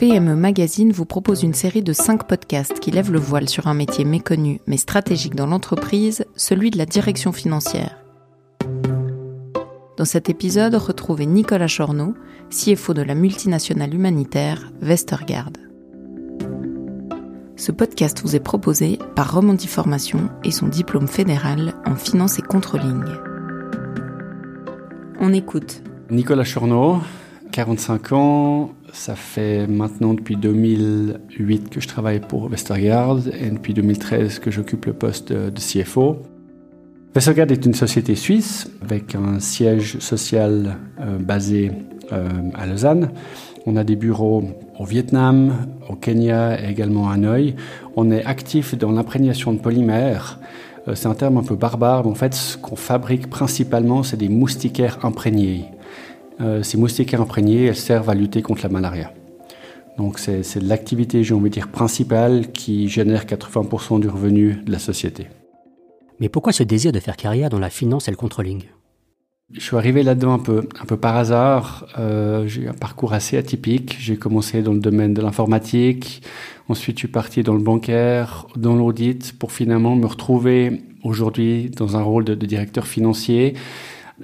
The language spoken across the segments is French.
PME Magazine vous propose une série de 5 podcasts qui lèvent le voile sur un métier méconnu mais stratégique dans l'entreprise, celui de la direction financière. Dans cet épisode, retrouvez Nicolas Chorneau, CFO de la multinationale humanitaire Westergaard. Ce podcast vous est proposé par Romandie Formation et son diplôme fédéral en finance et controlling. On écoute. Nicolas Chorneau, 45 ans, ça fait maintenant depuis 2008 que je travaille pour Westergaard et depuis 2013 que j'occupe le poste de CFO. Westergaard est une société suisse avec un siège social euh, basé euh, à Lausanne. On a des bureaux au Vietnam, au Kenya et également à Hanoï. On est actif dans l'imprégnation de polymères. Euh, c'est un terme un peu barbare, mais en fait, ce qu'on fabrique principalement, c'est des moustiquaires imprégnés. Euh, ces moustiquaires imprégnés, elles servent à lutter contre la malaria. Donc c'est l'activité, j'ai envie de dire, principale qui génère 80% du revenu de la société. Mais pourquoi ce désir de faire carrière dans la finance et le controlling je suis arrivé là-dedans un peu, un peu par hasard. Euh, j'ai un parcours assez atypique. J'ai commencé dans le domaine de l'informatique. Ensuite, je suis parti dans le bancaire, dans l'audit, pour finalement me retrouver aujourd'hui dans un rôle de, de directeur financier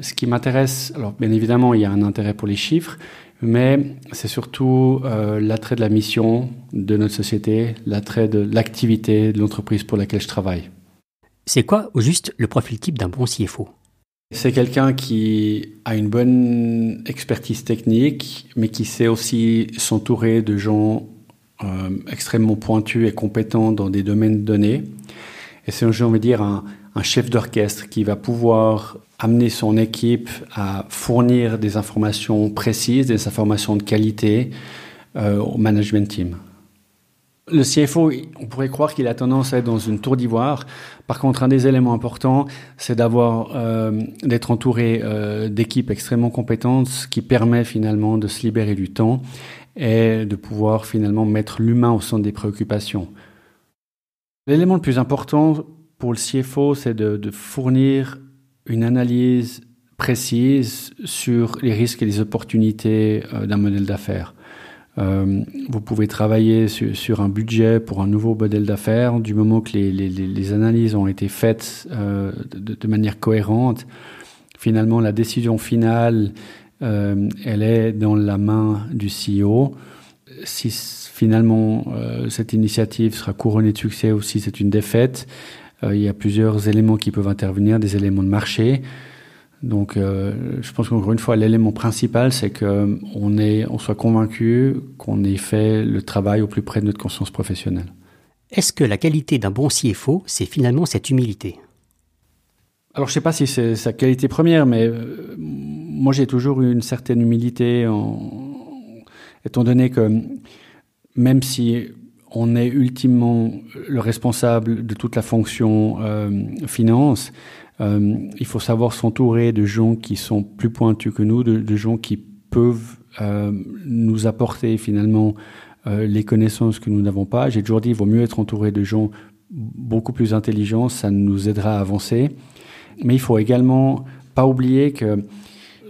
ce qui m'intéresse, alors bien évidemment, il y a un intérêt pour les chiffres, mais c'est surtout euh, l'attrait de la mission de notre société, l'attrait de l'activité de l'entreprise pour laquelle je travaille. C'est quoi, au juste, le profil type d'un bon CFO C'est quelqu'un qui a une bonne expertise technique, mais qui sait aussi s'entourer de gens euh, extrêmement pointus et compétents dans des domaines donnés. Et c'est, dire, un, un chef d'orchestre qui va pouvoir amener son équipe à fournir des informations précises, des informations de qualité euh, au management team. Le CFO, on pourrait croire qu'il a tendance à être dans une tour d'ivoire. Par contre, un des éléments importants, c'est d'avoir, euh, d'être entouré euh, d'équipes extrêmement compétentes, ce qui permet finalement de se libérer du temps et de pouvoir finalement mettre l'humain au centre des préoccupations. L'élément le plus important pour le CFO, c'est de, fournir une analyse précise sur les risques et les opportunités euh, d'un modèle d'affaires. Euh, vous pouvez travailler sur, un budget pour un nouveau modèle d'affaires du moment que les, analyses ont été faites euh, de, manière cohérente. Finalement, la décision finale, elle est dans la main du CEO. Si finalement euh, cette initiative sera couronnée de succès ou si c'est une défaite, euh, il y a plusieurs éléments qui peuvent intervenir, des éléments de marché. Donc, euh, je pense qu'encore une fois, l'élément principal, c'est qu'on on soit convaincu qu'on ait fait le travail au plus près de notre conscience professionnelle. Est-ce que la qualité d'un bon CFO, c'est finalement cette humilité Alors, je ne sais pas si c'est sa qualité première, mais euh, moi, j'ai toujours eu une certaine humilité, en, étant donné que même si on est ultimement le responsable de toute la fonction euh, finance. Euh, il faut savoir s'entourer de gens qui sont plus pointus que nous, de, gens qui peuvent euh, nous apporter finalement les connaissances que nous n'avons pas. J'ai toujours dit, il vaut mieux être entouré de gens beaucoup plus intelligents, ça nous aidera à avancer. Mais il faut également pas oublier que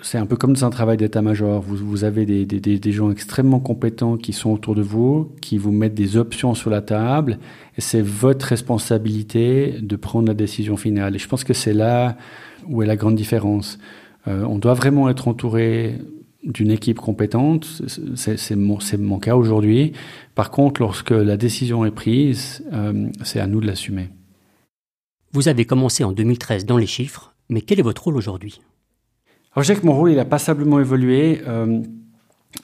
c'est un peu comme dans un travail d'état-major. Vous, avez des, gens extrêmement compétents qui sont autour de vous, qui vous mettent des options sur la table, c'est votre responsabilité de prendre la décision finale. Et je pense que c'est là où est la grande différence. Euh, on doit vraiment être entouré d'une équipe compétente. C'est mon, mon, cas aujourd'hui. Par contre, lorsque la décision est prise, euh, c'est à nous de l'assumer. Vous avez commencé en 2013 dans les chiffres, mais quel est votre rôle aujourd'hui? Alors, je sais que mon rôle, il a passablement évolué. Euh,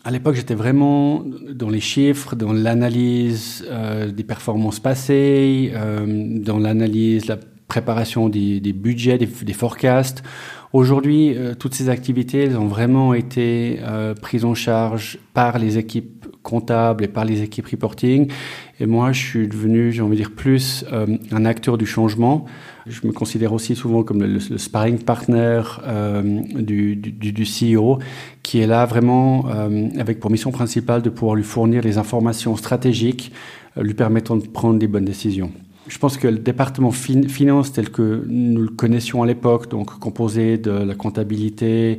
à l'époque, j'étais vraiment dans les chiffres, dans l'analyse euh, des performances passées, euh, dans l'analyse, la préparation des, budgets, des, des, forecasts. Aujourd'hui, toutes ces activités elles ont vraiment été prises en charge par les équipes comptables et par les équipes reporting. Et moi, je suis devenu, j'ai envie de dire, plus euh, un acteur du changement. Je me considère aussi souvent comme le, sparring partner euh, du, du, CEO, qui est là vraiment euh, avec pour mission principale de pouvoir lui fournir les informations stratégiques lui permettant de prendre des bonnes décisions. Je pense que le département fin finance tel que nous le connaissions à l'époque, donc composé de la comptabilité,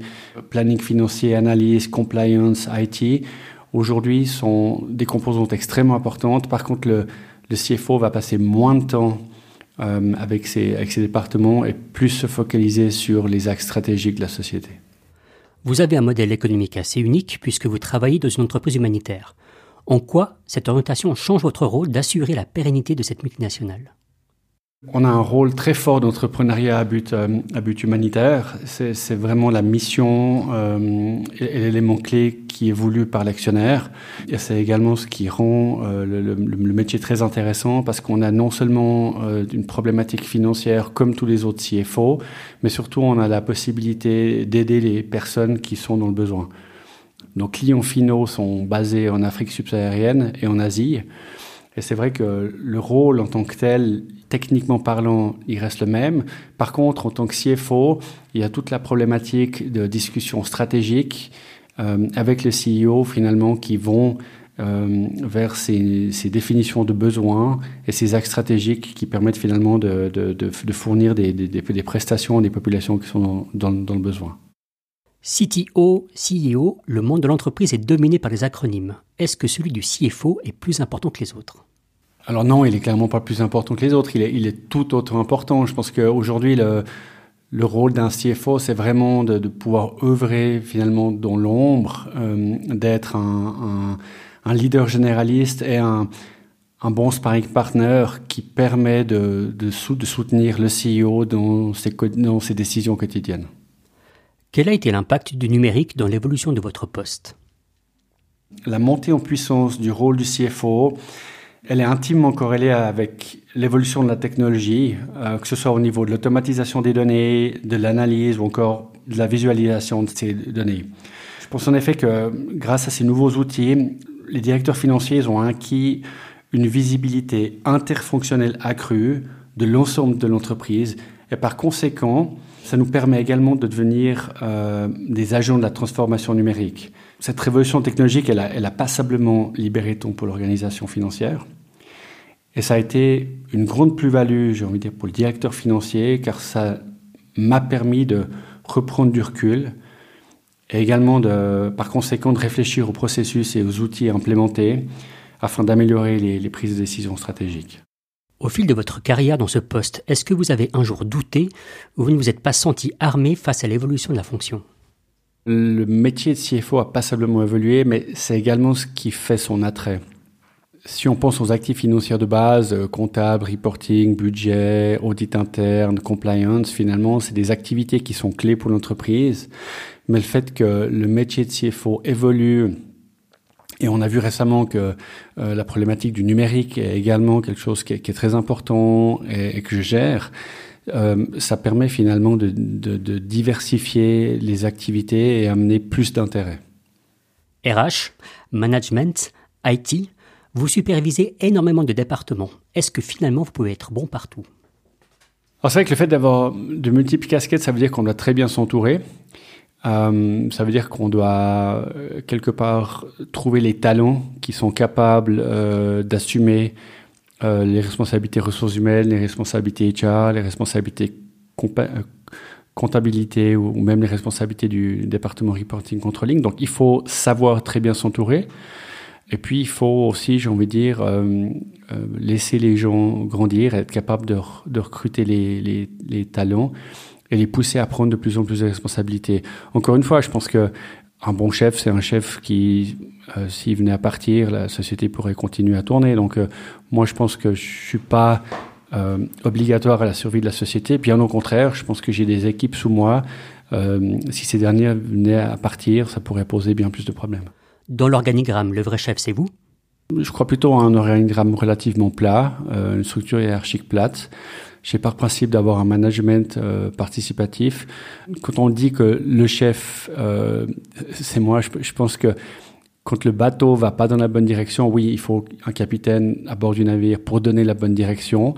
planning financier, analyse, compliance, IT, aujourd'hui sont des composantes extrêmement importantes. Par contre, le, CFO va passer moins de temps euh, avec ses départements et plus se focaliser sur les axes stratégiques de la société. Vous avez un modèle économique assez unique puisque vous travaillez dans une entreprise humanitaire. En quoi cette orientation change votre rôle d'assurer la pérennité de cette multinationale? On a un rôle très fort d'entrepreneuriat à but, euh, humanitaire. C'est vraiment la mission euh, et, l'élément clé qui est voulu par l'actionnaire. Et c'est également ce qui rend euh, le, métier très intéressant parce qu'on a non seulement une problématique financière comme tous les autres CFO, mais surtout on a la possibilité d'aider les personnes qui sont dans le besoin. Nos clients finaux sont basés en Afrique subsaharienne et en Asie. Et c'est vrai que le rôle en tant que tel, techniquement parlant, il reste le même. Par contre, en tant que CFO, il y a toute la problématique de discussion stratégique euh, avec le CEO finalement qui vont euh, vers ces, ces, définitions de besoins et ces axes stratégiques qui permettent finalement de, de, de, de fournir des, des, des, prestations à des populations qui sont dans, dans le besoin. CTO, CEO, le monde de l'entreprise est dominé par les acronymes. Est-ce que celui du CFO est plus important que les autres? Alors non, il est clairement pas plus important que les autres. Il est, tout autre important. Je pense qu'aujourd'hui, le, le rôle d'un CFO, c'est vraiment de, pouvoir œuvrer finalement dans l'ombre, euh, d'être un, leader généraliste et un, bon sparring partner qui permet de, soutenir le CEO dans ses décisions quotidiennes. Quel a été l'impact du numérique dans l'évolution de votre poste? La montée en puissance du rôle du CFO, elle est intimement corrélée avec l'évolution de la technologie, euh, que ce soit au niveau de l'automatisation des données, de l'analyse ou encore de la visualisation de ces données. Je pense en effet que grâce à ces nouveaux outils, les directeurs financiers ont acquis une visibilité interfonctionnelle accrue de l'ensemble de l'entreprise et par conséquent, ça nous permet également de devenir euh, des agents de la transformation numérique. Cette révolution technologique, elle a, passablement libéré ton pour l'organisation financière. Et ça a été une grande plus-value, j'ai envie de dire, pour le directeur financier, car ça m'a permis de reprendre du recul et également, de, par conséquent, de réfléchir aux processus et aux outils à implémenter afin d'améliorer les, les prises de décision stratégiques. Au fil de votre carrière dans ce poste, est-ce que vous avez un jour douté ou vous ne vous êtes pas senti armé face à l'évolution de la fonction? Le métier de CFO a passablement évolué, mais c'est également ce qui fait son attrait. Si on pense aux actifs financiers de base, euh, comptable, reporting, budget, audit interne, compliance, finalement, c'est des activités qui sont clés pour l'entreprise. Mais le fait que le métier de CFO évolue et on a vu récemment que euh, la problématique du numérique est également quelque chose qui est, qui est très important et, et, que je gère. Euh, ça permet finalement de, de, de, diversifier les activités et amener plus d'intérêt. RH, management, IT, vous supervisez énormément de départements. Est-ce que finalement vous pouvez être bon partout? C'est vrai que le fait d'avoir de multiples casquettes, ça veut dire qu'on doit très bien s'entourer. Euh, ça veut dire qu'on doit euh, quelque part trouver les talents qui sont capables euh, d'assumer les responsabilités ressources humaines, les responsabilités HR, les responsabilités comptabilité ou, même les responsabilités du département reporting controlling. Donc il faut savoir très bien s'entourer. Et puis il faut aussi, j'ai envie de dire, laisser les gens grandir, être capable de, recruter les talents et les pousser à prendre de plus en plus de responsabilités. Encore une fois, je pense que un bon chef, c'est un chef qui, euh, s'il venait à partir, la société pourrait continuer à tourner. Donc, euh, moi, je pense que je suis pas euh, obligatoire à la survie de la société. Bien au contraire, je pense que j'ai des équipes sous moi. Si ces derniers venaient à partir, ça pourrait poser bien plus de problèmes. Dans l'organigramme, le vrai chef, c'est vous? Je crois plutôt à un organigramme relativement plat, une structure hiérarchique plate j'ai par principe d'avoir un management euh, participatif. Quand on dit que le chef, euh, c'est moi, je, pense que quand le bateau va pas dans la bonne direction, oui, il faut un capitaine à bord du navire pour donner la bonne direction.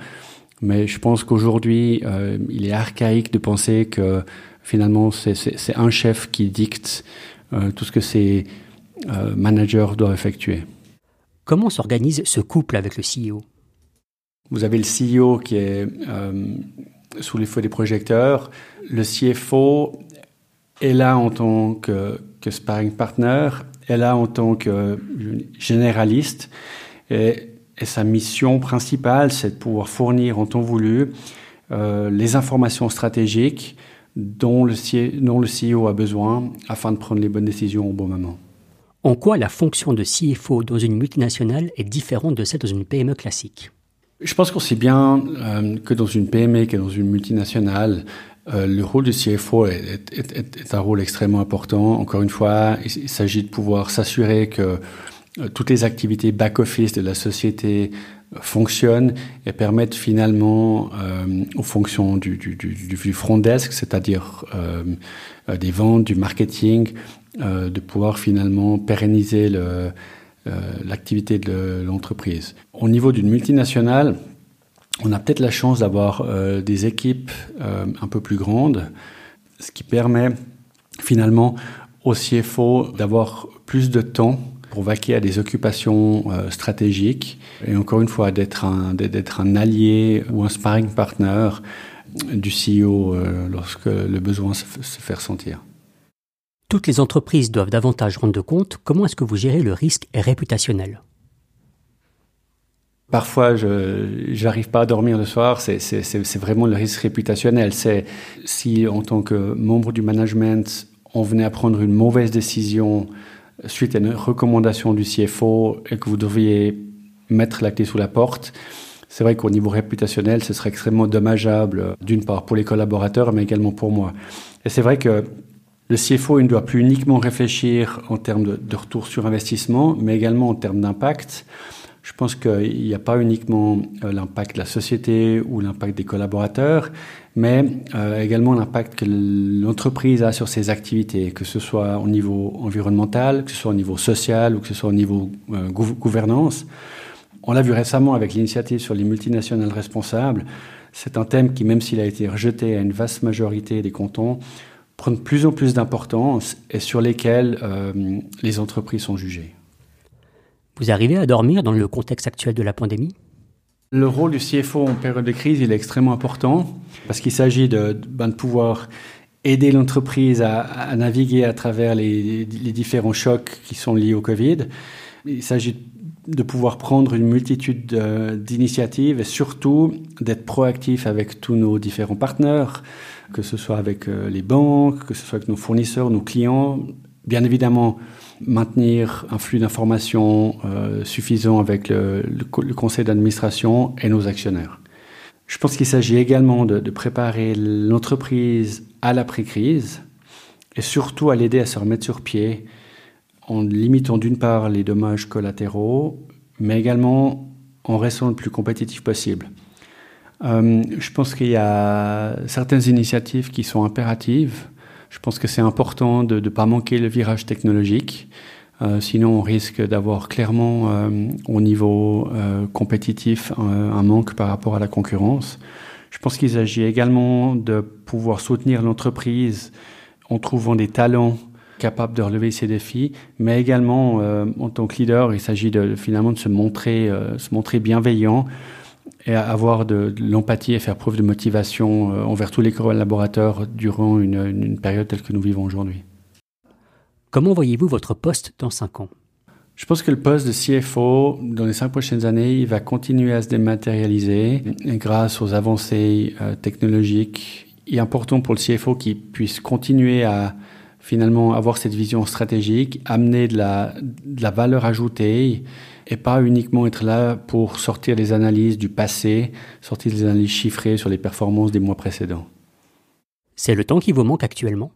Mais je pense qu'aujourd'hui, euh, il est archaïque de penser que finalement, c'est un chef qui dicte tout ce que ses managers doivent effectuer. Comment s'organise ce couple avec le CEO vous avez le CEO qui est euh, sous les feux des projecteurs. Le CFO est là en tant que, que sparring partner est là en tant que généraliste et, sa mission principale, c'est de pouvoir fournir en temps voulu euh, les informations stratégiques dont le, dont le CEO a besoin afin de prendre les bonnes décisions au bon moment. En quoi la fonction de CFO dans une multinationale est différente de celle dans une PME classique? Je pense qu'on sait bien euh, que dans une PME que dans une multinationale, euh, le rôle du CFO est, un rôle extrêmement important. Encore une fois, il, s'agit de pouvoir s'assurer que euh, toutes les activités back-office de la société fonctionnent et permettent finalement aux fonctions du, front desk, c'est-à-dire des ventes, du marketing, de pouvoir finalement pérenniser euh, l'activité de l'entreprise. Au niveau d'une multinationale, on a peut-être la chance d'avoir euh, des équipes un peu plus grandes, ce qui permet finalement au CFO d'avoir plus de temps pour vaquer à des occupations stratégiques et encore une fois d'être un, allié ou un sparring partner du CEO lorsque le besoin se, se fait ressentir. Toutes les entreprises doivent davantage rendre compte. Comment est-ce que vous gérez le risque réputationnel? Parfois, je n'arrive pas à dormir le soir. C'est vraiment le risque réputationnel. C'est si, en tant que membre du management, on venait à prendre une mauvaise décision suite à une recommandation du CFO et que vous devriez mettre la clé sous la porte, c'est vrai qu'au niveau réputationnel, ce serait extrêmement dommageable, d'une part pour les collaborateurs, mais également pour moi. Et c'est vrai que le CFO ne doit plus uniquement réfléchir en termes de, retour sur investissement, mais également en termes d'impact. Je pense qu'il n'y a pas uniquement euh, l'impact de la société ou l'impact des collaborateurs, mais euh, également l'impact que l'entreprise a sur ses activités, que ce soit au niveau environnemental, que ce soit au niveau social ou que ce soit au niveau euh, gouvernance. On l'a vu récemment avec l'initiative sur les multinationales responsables. C'est un thème qui, même s'il a été rejeté à une vaste majorité des cantons, prennent de plus en plus d'importance et sur lesquels euh, les entreprises sont jugées. Vous arrivez à dormir dans le contexte actuel de la pandémie? Le rôle du CFO en période de crise il est extrêmement important parce qu'il s'agit de, ben, de, pouvoir aider l'entreprise à, à, naviguer à travers les, les, différents chocs qui sont liés au Covid. Il s'agit de pouvoir prendre une multitude d'initiatives et surtout d'être proactif avec tous nos différents partenaires, que ce soit avec euh, les banques, que ce soit avec nos fournisseurs, nos clients. Bien évidemment, maintenir un flux d'informations euh, suffisant avec le, conseil d'administration et nos actionnaires. Je pense qu'il s'agit également de, de préparer l'entreprise à l'après-crise et surtout à l'aider à se remettre sur pied en limitant d'une part les dommages collatéraux, mais également en restant le plus compétitif possible. Euh, je pense qu'il y a certaines initiatives qui sont impératives. Je pense que c'est important de ne pas manquer le virage technologique. Euh, sinon, on risque d'avoir clairement euh, au niveau compétitif un, manque par rapport à la concurrence. Je pense qu'il s'agit également de pouvoir soutenir l'entreprise en trouvant des talents capables de relever ces défis, mais également en tant que leader, il s'agit de, finalement de se montrer, se montrer bienveillant et avoir de, de l'empathie et faire preuve de motivation euh, envers tous les collaborateurs durant une, une période telle que nous vivons aujourd'hui. Comment voyez-vous votre poste dans cinq ans? Je pense que le poste de CFO, dans les cinq prochaines années, il va continuer à se dématérialiser grâce aux avancées euh, technologiques. Il est important pour le CFO qu'il puisse continuer à finalement avoir cette vision stratégique, amener de la, de la valeur ajoutée et pas uniquement être là pour sortir les analyses du passé, sortir des analyses chiffrées sur les performances des mois précédents. C'est le temps qui vous manque actuellement?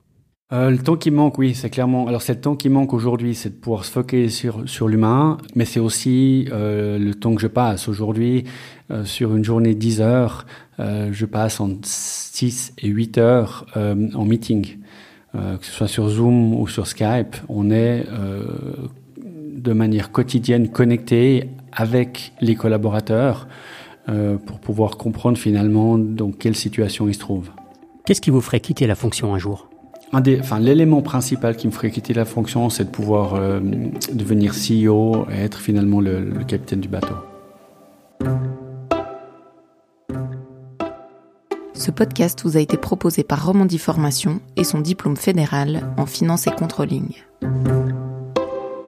Euh, le temps qui manque, oui, c'est clairement. Alors, c'est le temps qui manque aujourd'hui, c'est de pouvoir se focaliser sur, sur l'humain, mais c'est aussi euh, le temps que je passe. Aujourd'hui, euh, sur une journée de 10 heures, je passe en 6 et 8 heures en meeting. Que ce soit sur Zoom ou sur Skype, on est de manière quotidienne connecté avec les collaborateurs euh, pour pouvoir comprendre finalement dans quelle situation ils se trouvent. Qu'est-ce qui vous ferait quitter la fonction un jour? Un des, enfin, l'élément principal qui me ferait quitter la fonction, c'est de pouvoir euh, devenir CEO et être finalement le, le capitaine du bateau. Ce podcast vous a été proposé par Romandie Formation et son diplôme fédéral en finance et controlling.